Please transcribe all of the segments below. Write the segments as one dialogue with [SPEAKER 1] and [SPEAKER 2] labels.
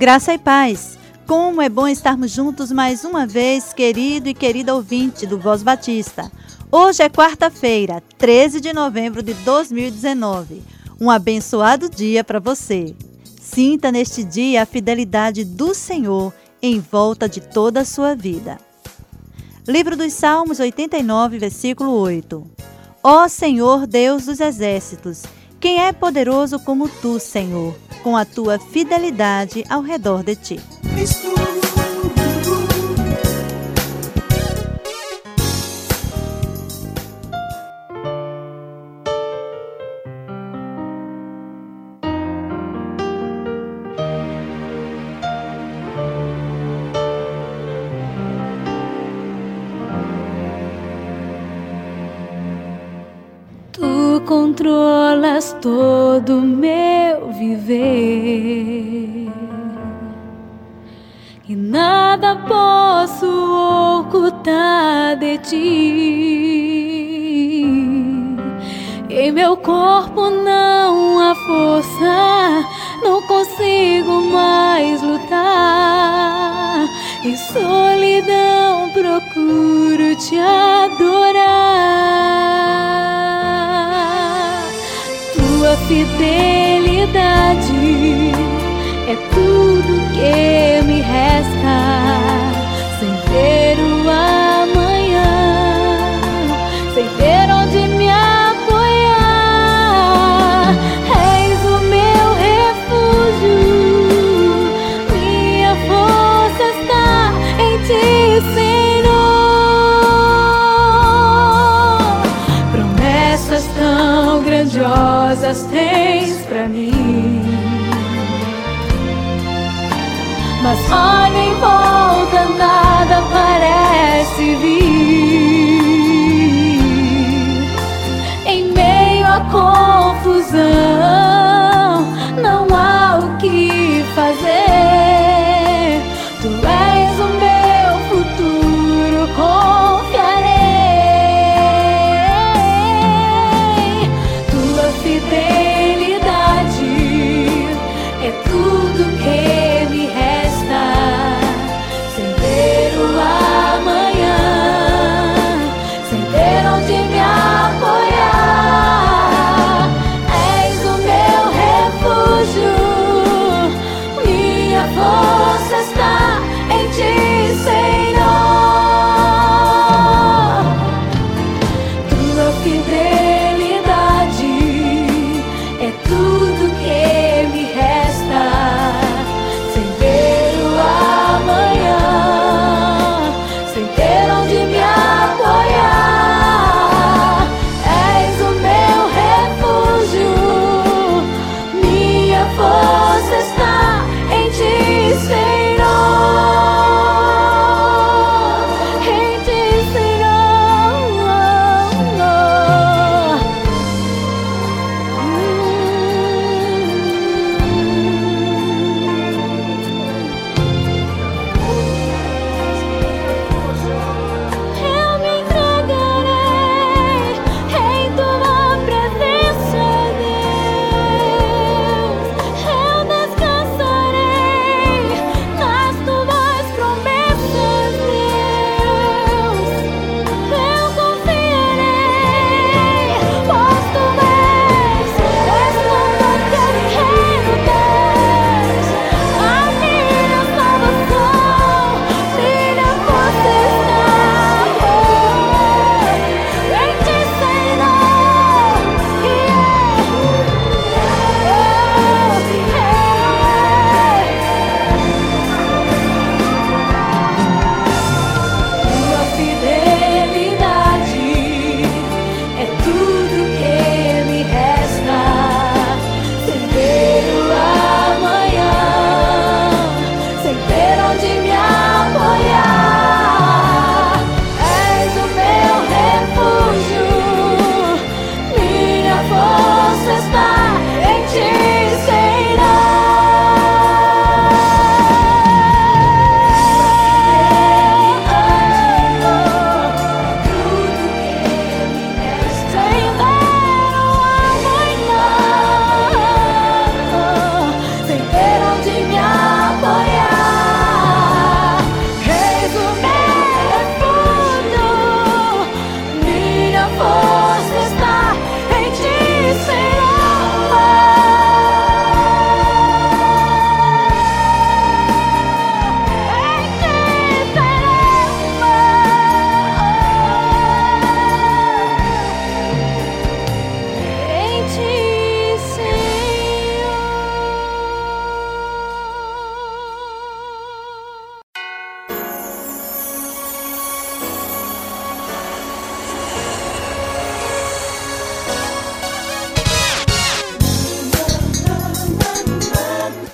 [SPEAKER 1] Graça e paz. Como é bom estarmos juntos mais uma vez, querido e querida ouvinte do Voz Batista. Hoje é quarta-feira, 13 de novembro de 2019. Um abençoado dia para você. Sinta neste dia a fidelidade do Senhor em volta de toda a sua vida. Livro dos Salmos 89, versículo 8. Ó Senhor Deus dos exércitos, quem é poderoso como tu, Senhor, com a tua fidelidade ao redor de ti?
[SPEAKER 2] Controlas todo meu viver e nada posso ocultar de ti. Em meu corpo não há força, não consigo mais lutar. Em solidão procuro te adorar. Fidelidade é tudo que me resta. Sem ter o amanhã, sem ter onde me apoiar. És o meu refúgio, minha força está em ti, Senhor. Promessas tão grandiosas Mas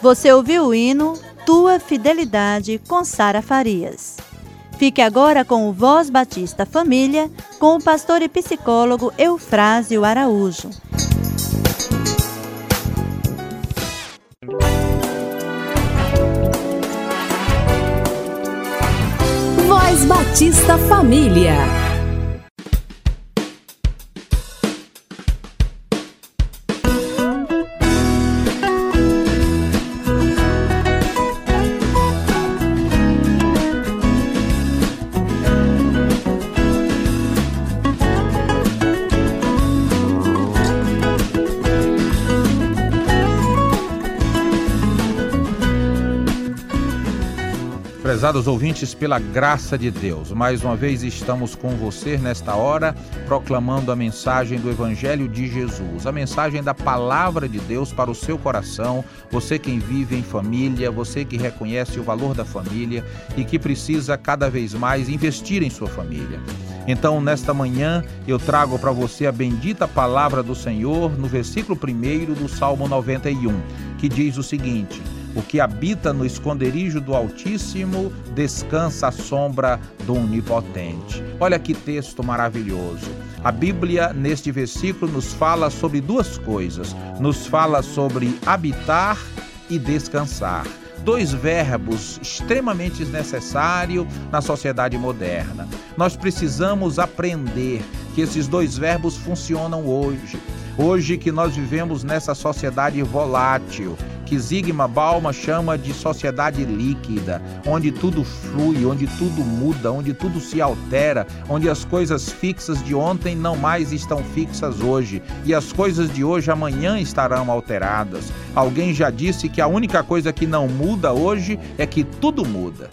[SPEAKER 1] Você ouviu o hino Tua Fidelidade com Sara Farias. Fique agora com o Voz Batista Família, com o pastor e psicólogo Eufrásio Araújo.
[SPEAKER 3] Voz Batista Família.
[SPEAKER 4] Prezados ouvintes, pela graça de Deus, mais uma vez estamos com você nesta hora, proclamando a mensagem do Evangelho de Jesus, a mensagem da palavra de Deus para o seu coração, você quem vive em família, você que reconhece o valor da família e que precisa cada vez mais investir em sua família. Então, nesta manhã, eu trago para você a bendita palavra do Senhor no versículo 1 do Salmo 91, que diz o seguinte: o que habita no esconderijo do Altíssimo descansa à sombra do Onipotente. Olha que texto maravilhoso. A Bíblia, neste versículo, nos fala sobre duas coisas: nos fala sobre habitar e descansar dois verbos extremamente necessários na sociedade moderna. Nós precisamos aprender que esses dois verbos funcionam hoje. Hoje que nós vivemos nessa sociedade volátil, que Zygmunt Bauman chama de sociedade líquida, onde tudo flui, onde tudo muda, onde tudo se altera, onde as coisas fixas de ontem não mais estão fixas hoje e as coisas de hoje amanhã estarão alteradas. Alguém já disse que a única coisa que não muda hoje é que tudo muda.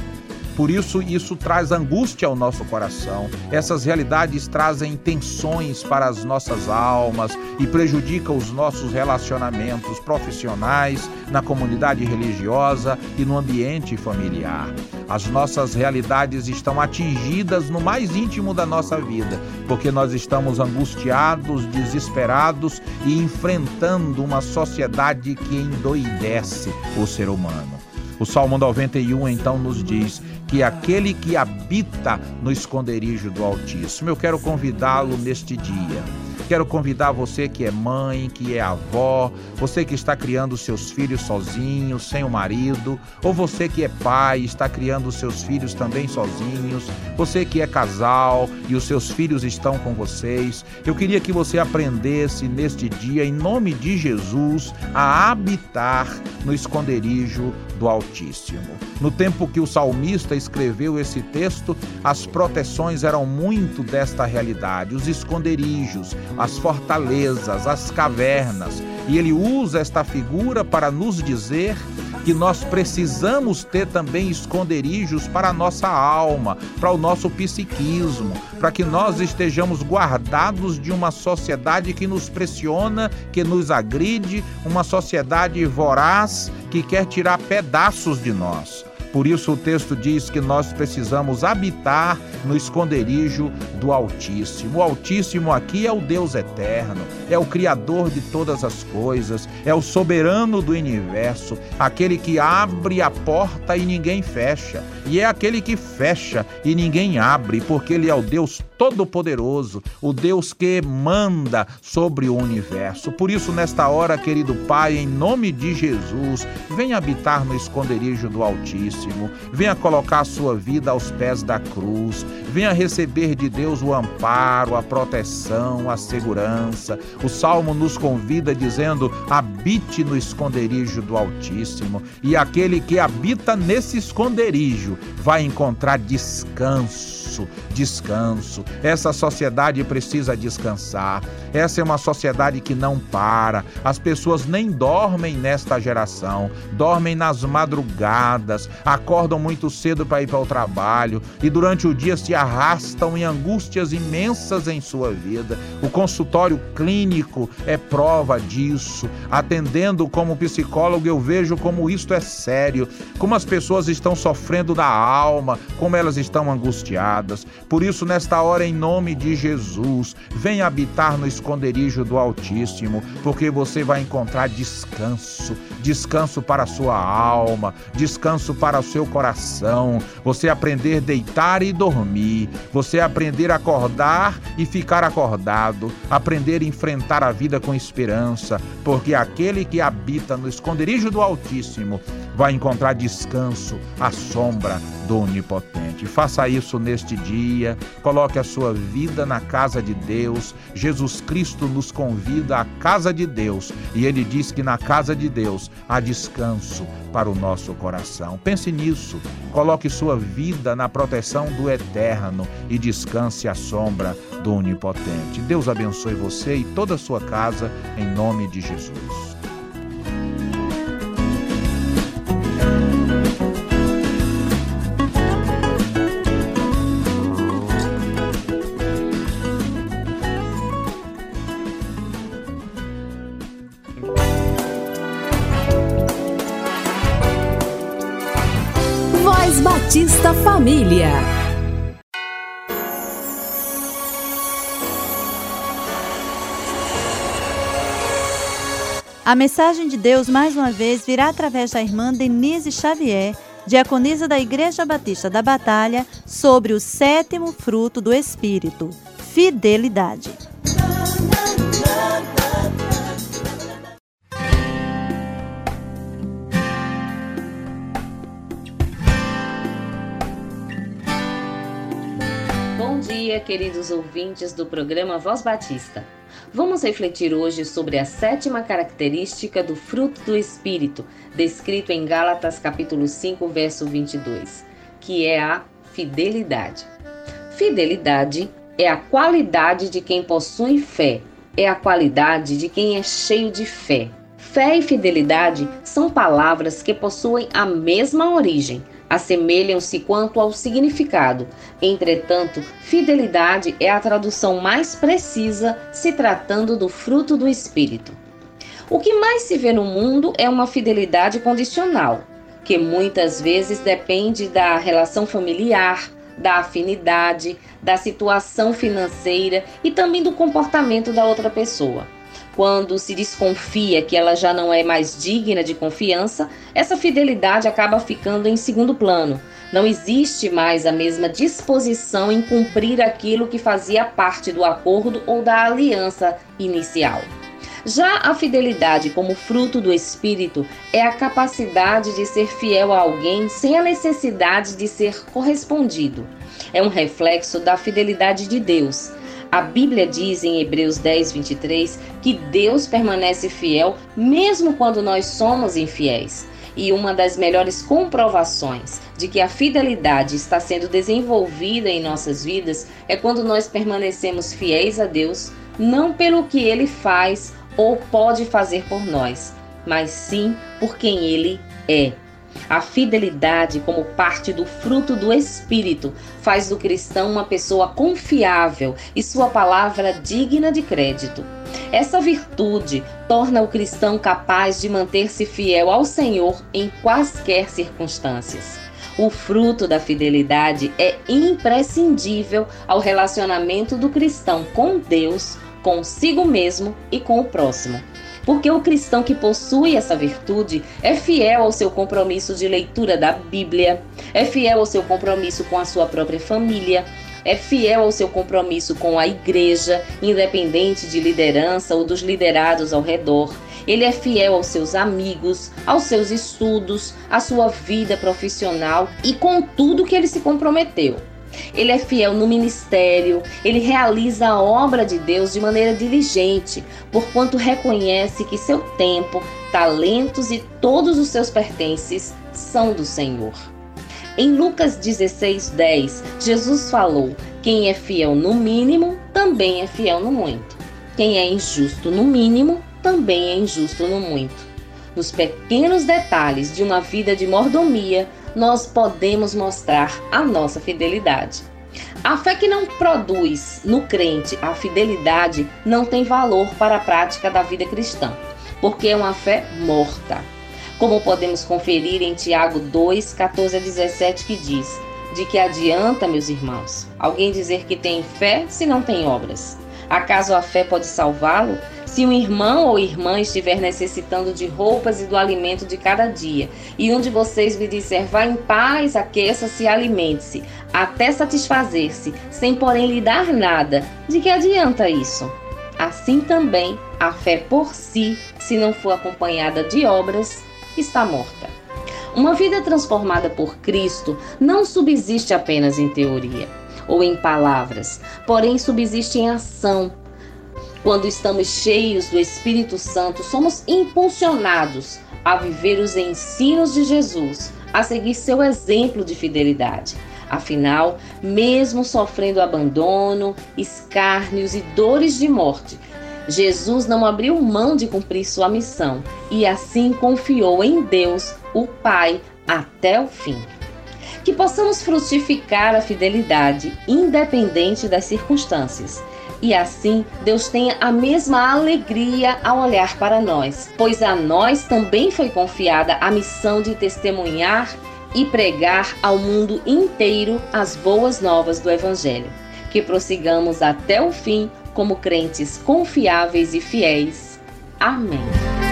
[SPEAKER 4] Por isso, isso traz angústia ao nosso coração. Essas realidades trazem tensões para as nossas almas e prejudicam os nossos relacionamentos profissionais, na comunidade religiosa e no ambiente familiar. As nossas realidades estão atingidas no mais íntimo da nossa vida, porque nós estamos angustiados, desesperados e enfrentando uma sociedade que endoidece o ser humano. O Salmo 91 então nos diz: que aquele que habita no esconderijo do Altíssimo. Eu quero convidá-lo neste dia Quero convidar você que é mãe, que é avó, você que está criando seus filhos sozinhos, sem o marido, ou você que é pai, está criando seus filhos também sozinhos, você que é casal e os seus filhos estão com vocês. Eu queria que você aprendesse neste dia, em nome de Jesus, a habitar no esconderijo do Altíssimo. No tempo que o salmista escreveu esse texto, as proteções eram muito desta realidade, os esconderijos, as fortalezas, as cavernas. E ele usa esta figura para nos dizer que nós precisamos ter também esconderijos para a nossa alma, para o nosso psiquismo, para que nós estejamos guardados de uma sociedade que nos pressiona, que nos agride, uma sociedade voraz que quer tirar pedaços de nós. Por isso o texto diz que nós precisamos habitar no esconderijo do Altíssimo. O Altíssimo aqui é o Deus eterno, é o Criador de todas as coisas, é o soberano do universo, aquele que abre a porta e ninguém fecha, e é aquele que fecha e ninguém abre, porque ele é o Deus Todo-Poderoso, o Deus que manda sobre o universo. Por isso, nesta hora, querido Pai, em nome de Jesus, venha habitar no esconderijo do Altíssimo, venha colocar a sua vida aos pés da cruz, venha receber de Deus o amparo, a proteção, a segurança. O salmo nos convida dizendo: habite no esconderijo do Altíssimo, e aquele que habita nesse esconderijo vai encontrar descanso descanso, descanso. Essa sociedade precisa descansar. Essa é uma sociedade que não para. As pessoas nem dormem nesta geração, dormem nas madrugadas, acordam muito cedo para ir para o trabalho e durante o dia se arrastam em angústias imensas em sua vida. O consultório clínico é prova disso. Atendendo como psicólogo, eu vejo como isto é sério, como as pessoas estão sofrendo da alma, como elas estão angustiadas Por isso, nesta hora, em nome de Jesus, venha habitar no esconderijo do Altíssimo, porque você vai encontrar descanso, descanso para a sua alma, descanso para o seu coração. Você aprender a deitar e dormir, você aprender a acordar e ficar acordado, aprender a enfrentar a vida com esperança, porque aquele que habita no esconderijo do Altíssimo vai encontrar descanso à sombra do Onipotente. Faça isso neste dia, coloque a sua vida na casa de Deus. Jesus Cristo nos convida à casa de Deus e ele diz que na casa de Deus há descanso para o nosso coração. Pense nisso, coloque sua vida na proteção do Eterno e descanse à sombra do Onipotente. Deus abençoe você e toda a sua casa, em nome de Jesus.
[SPEAKER 3] Voz Batista Família.
[SPEAKER 1] A mensagem de Deus, mais uma vez, virá através da irmã Denise Xavier, diaconisa da Igreja Batista da Batalha, sobre o sétimo fruto do Espírito, fidelidade.
[SPEAKER 5] Dia, queridos ouvintes do programa Voz Batista. Vamos refletir hoje sobre a sétima característica do fruto do Espírito, descrito em Gálatas capítulo 5, verso 22, que é a fidelidade. Fidelidade é a qualidade de quem possui fé, é a qualidade de quem é cheio de fé. Fé e fidelidade são palavras que possuem a mesma origem, assemelham-se quanto ao significado. Entretanto, fidelidade é a tradução mais precisa se tratando do fruto do Espírito. O que mais se vê no mundo é uma fidelidade condicional, que muitas vezes depende da relação familiar, da afinidade, da situação financeira e também do comportamento da outra pessoa. Quando se desconfia que ela já não é mais digna de confiança, essa fidelidade acaba ficando em segundo plano. Não existe mais a mesma disposição em cumprir aquilo que fazia parte do acordo ou da aliança inicial. Já a fidelidade, como fruto do Espírito, é a capacidade de ser fiel a alguém sem a necessidade de ser correspondido. É um reflexo da fidelidade de Deus. A Bíblia diz em Hebreus 10, 23 que Deus permanece fiel mesmo quando nós somos infiéis. E uma das melhores comprovações de que a fidelidade está sendo desenvolvida em nossas vidas é quando nós permanecemos fiéis a Deus, não pelo que ele faz ou pode fazer por nós, mas sim por quem ele é. A fidelidade, como parte do fruto do Espírito, faz do cristão uma pessoa confiável e sua palavra digna de crédito. Essa virtude torna o cristão capaz de manter-se fiel ao Senhor em quaisquer circunstâncias. O fruto da fidelidade é imprescindível ao relacionamento do cristão com Deus, consigo mesmo e com o próximo. Porque o cristão que possui essa virtude é fiel ao seu compromisso de leitura da Bíblia, é fiel ao seu compromisso com a sua própria família, é fiel ao seu compromisso com a igreja, independente de liderança ou dos liderados ao redor. Ele é fiel aos seus amigos, aos seus estudos, à sua vida profissional e com tudo que ele se comprometeu. Ele é fiel no ministério, ele realiza a obra de Deus de maneira diligente, porquanto reconhece que seu tempo, talentos e todos os seus pertences são do Senhor. Em Lucas 16:10, Jesus falou: Quem é fiel no mínimo, também é fiel no muito. Quem é injusto no mínimo, também é injusto no muito. Nos pequenos detalhes de uma vida de mordomia, nós podemos mostrar a nossa fidelidade. A fé que não produz no crente a fidelidade não tem valor para a prática da vida cristã, porque é uma fé morta. Como podemos conferir em Tiago 2, 14 a 17, que diz:
[SPEAKER 6] De que adianta, meus irmãos, alguém dizer que tem fé se não tem obras? Acaso a fé pode salvá-lo? Se um irmão ou irmã estiver necessitando de roupas e do alimento de cada dia, e um de vocês lhe disser, vá em paz, aqueça-se e alimente-se, até satisfazer-se, sem porém lhe dar nada, de que adianta isso? Assim também, a fé por si, se não for acompanhada de obras, está morta. Uma vida transformada por Cristo não subsiste apenas em teoria ou em palavras, porém subsiste em ação. Quando estamos cheios do Espírito Santo, somos impulsionados a viver os ensinos de Jesus, a seguir seu exemplo de fidelidade. Afinal, mesmo sofrendo abandono, escárnios e dores de morte, Jesus não abriu mão de cumprir sua missão e assim confiou em Deus, o Pai, até o fim. Que possamos frutificar a fidelidade, independente das circunstâncias. E assim Deus tenha a mesma alegria ao olhar para nós, pois a nós também foi confiada a missão de testemunhar e pregar ao mundo inteiro as boas novas do Evangelho. Que prossigamos até o fim como crentes confiáveis e fiéis. Amém.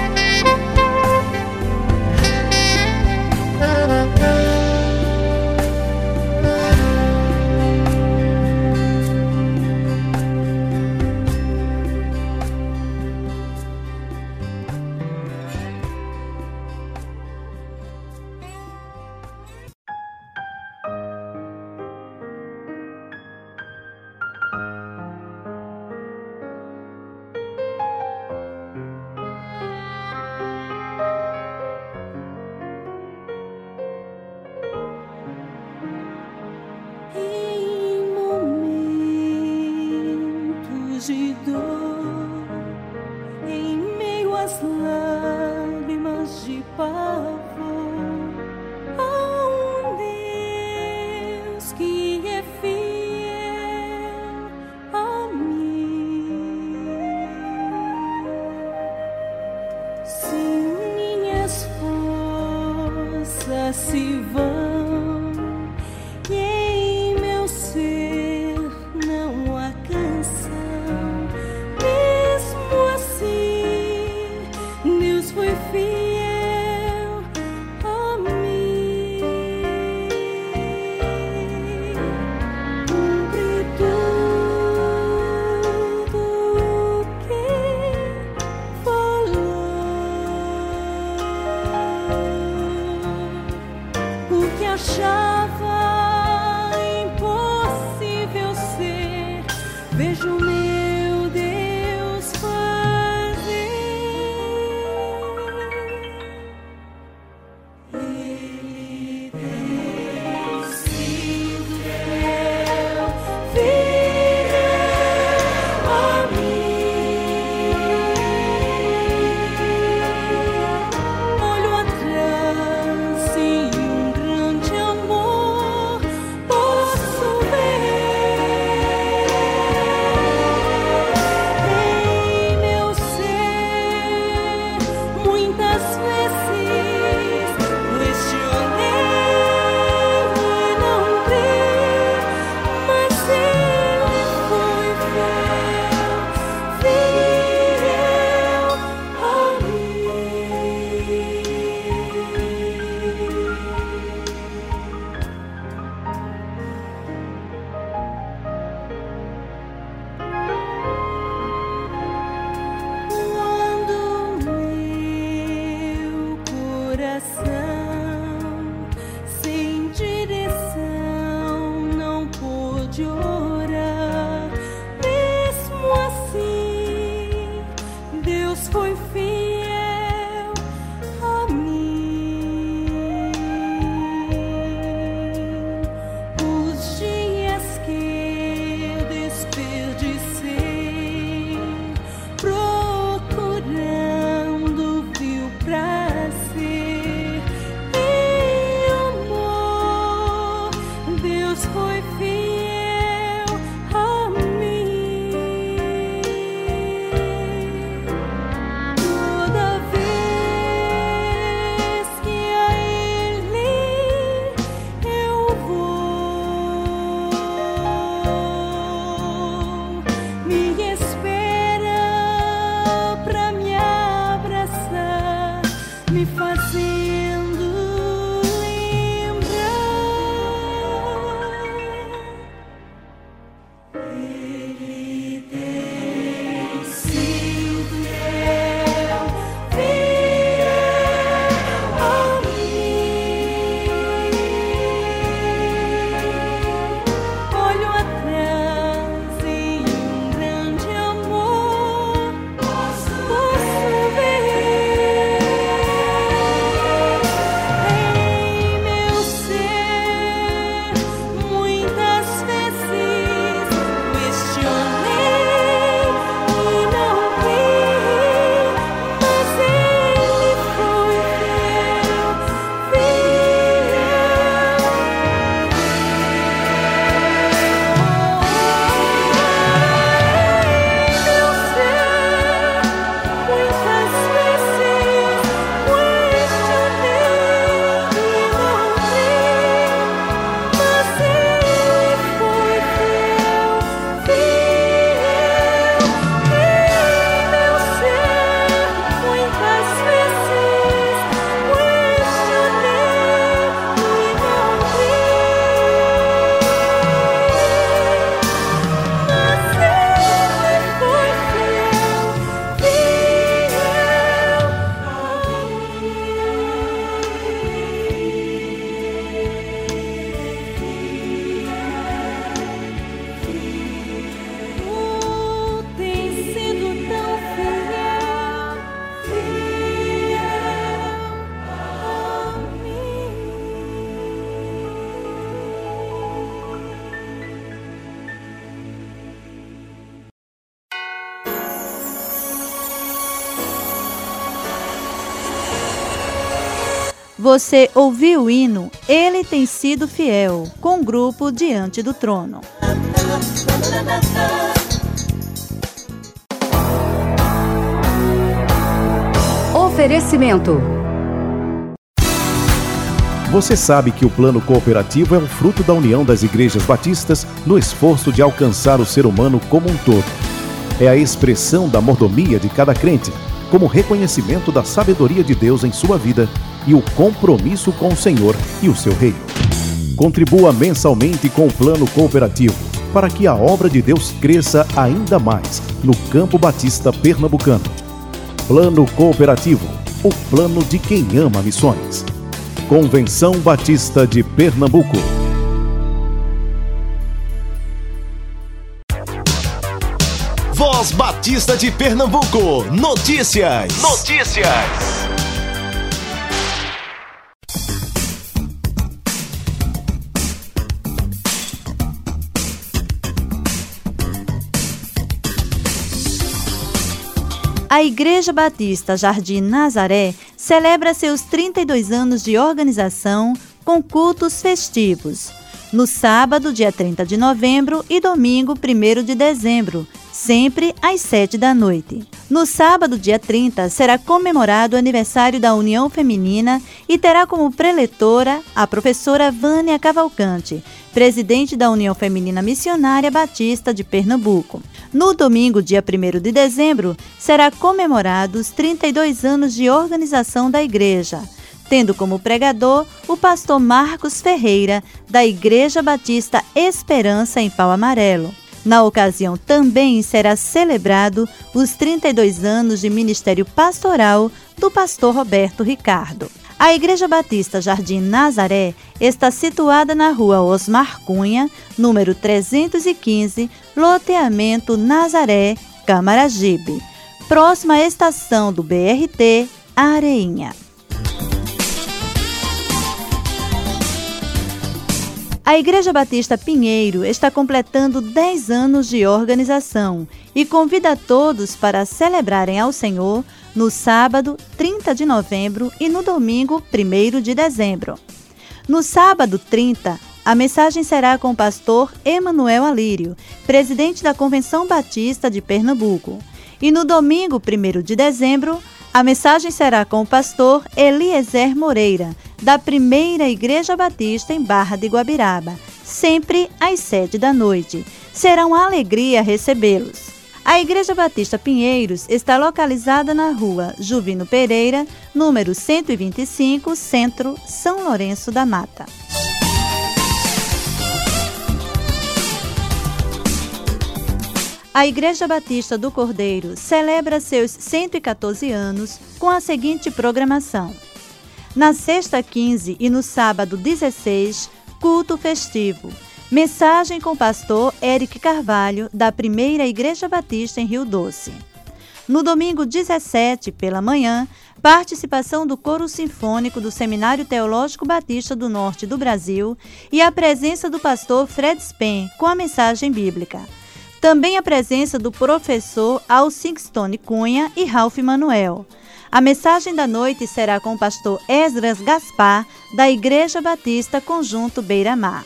[SPEAKER 1] Você ouviu o hino Ele tem sido fiel, com o grupo Diante do Trono.
[SPEAKER 3] Oferecimento.
[SPEAKER 7] Você sabe que o plano cooperativo é um fruto da união das igrejas batistas no esforço de alcançar o ser humano como um todo. É a expressão da mordomia de cada crente, como reconhecimento da sabedoria de Deus em sua vida e o compromisso com o Senhor e o seu reino. Contribua mensalmente com o plano cooperativo para que a obra de Deus cresça ainda mais no Campo Batista Pernambucano. Plano Cooperativo, o plano de quem ama missões. Convenção Batista de Pernambuco.
[SPEAKER 8] Voz Batista de Pernambuco. Notícias.
[SPEAKER 9] Notícias.
[SPEAKER 1] A Igreja Batista Jardim Nazaré celebra seus 32 anos de organização com cultos festivos. No sábado, dia 30 de novembro e domingo, 1 de dezembro, sempre às 7 da noite. No sábado, dia 30, será comemorado o aniversário da União Feminina e terá como preletora a professora Vânia Cavalcante, presidente da União Feminina Missionária Batista de Pernambuco. No domingo, dia 1 de dezembro, será comemorado os 32 anos de organização da igreja, tendo como pregador o pastor Marcos Ferreira, da Igreja Batista Esperança em Pau Amarelo. Na ocasião também será celebrado os 32 anos de ministério pastoral do pastor Roberto Ricardo. A Igreja Batista Jardim Nazaré está situada na rua Osmar Cunha, número 315, loteamento Nazaré, Camaragibe, próxima à estação do BRT Areinha. A Igreja Batista Pinheiro está completando 10 anos de organização e convida a todos para celebrarem ao Senhor no sábado 30 de novembro e no domingo 1 de dezembro. No sábado 30, a mensagem será com o pastor Emanuel Alírio, presidente da Convenção Batista de Pernambuco. E no domingo 1 de dezembro, a mensagem será com o pastor Eliezer Moreira, da Primeira Igreja Batista em Barra de Guabiraba, sempre às sete da noite. Será uma alegria recebê-los. A Igreja Batista Pinheiros está localizada na rua Juvino Pereira, número 125, Centro, São Lourenço da Mata. A Igreja Batista do Cordeiro celebra seus 114 anos com a seguinte programação: na sexta 15 e no sábado 16, culto festivo Mensagem com o pastor Eric Carvalho, da Primeira Igreja Batista em Rio Doce. No domingo 17, pela manhã, participação do Coro Sinfônico do Seminário Teológico Batista do Norte do Brasil e a presença do pastor Fred Spen com a mensagem bíblica. Também a presença do professor Alcingstone Cunha e Ralph Manuel. A mensagem da noite será com o pastor Esdras Gaspar, da Igreja Batista Conjunto Beira Mar.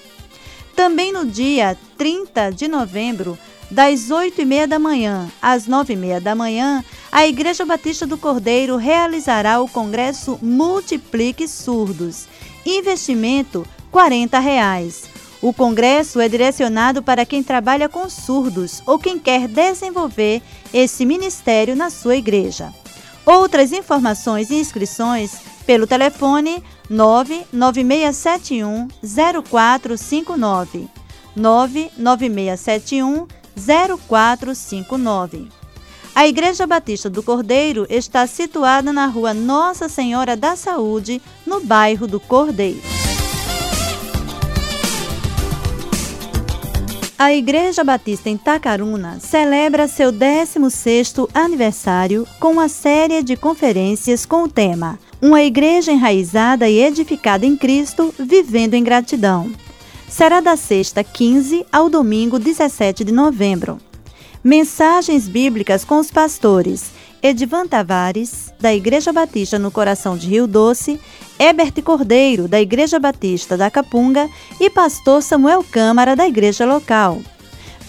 [SPEAKER 1] Também no dia 30 de novembro, das 8 e meia da manhã às 9 e meia da manhã, a Igreja Batista do Cordeiro realizará o Congresso Multiplique Surdos. Investimento 40 reais. O congresso é direcionado para quem trabalha com surdos ou quem quer desenvolver esse ministério na sua igreja. Outras informações e inscrições pelo telefone 99671 0459. 99671 0459. A Igreja Batista do Cordeiro está situada na rua Nossa Senhora da Saúde, no bairro do Cordeiro. A Igreja Batista em Tacaruna celebra seu 16º aniversário com uma série de conferências com o tema uma igreja enraizada e edificada em Cristo, vivendo em gratidão. Será da sexta 15 ao domingo 17 de novembro. Mensagens bíblicas com os pastores Edivan Tavares, da Igreja Batista no Coração de Rio Doce, Ebert Cordeiro, da Igreja Batista da Capunga e pastor Samuel Câmara, da igreja local.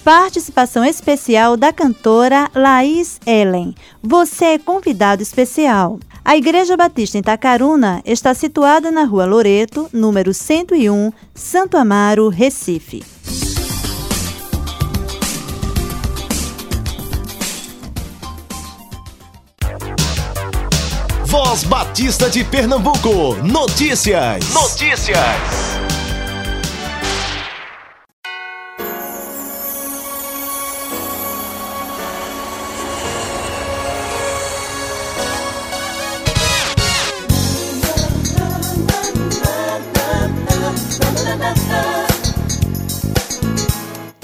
[SPEAKER 1] Participação especial da cantora Laís Ellen. Você é convidado especial. A Igreja Batista em Tacaruna está situada na Rua Loreto, número 101, Santo Amaro, Recife.
[SPEAKER 8] Voz Batista de Pernambuco. Notícias. Notícias.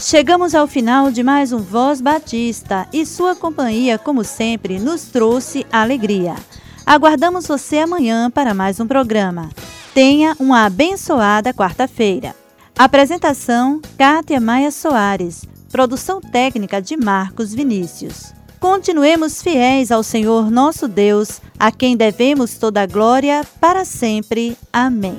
[SPEAKER 1] Chegamos ao final de mais um Voz Batista e sua companhia, como sempre, nos trouxe alegria. Aguardamos você amanhã para mais um programa. Tenha uma abençoada quarta-feira. Apresentação: Kátia Maia Soares. Produção técnica de Marcos Vinícius. Continuemos fiéis ao Senhor nosso Deus, a quem devemos toda a glória para sempre. Amém.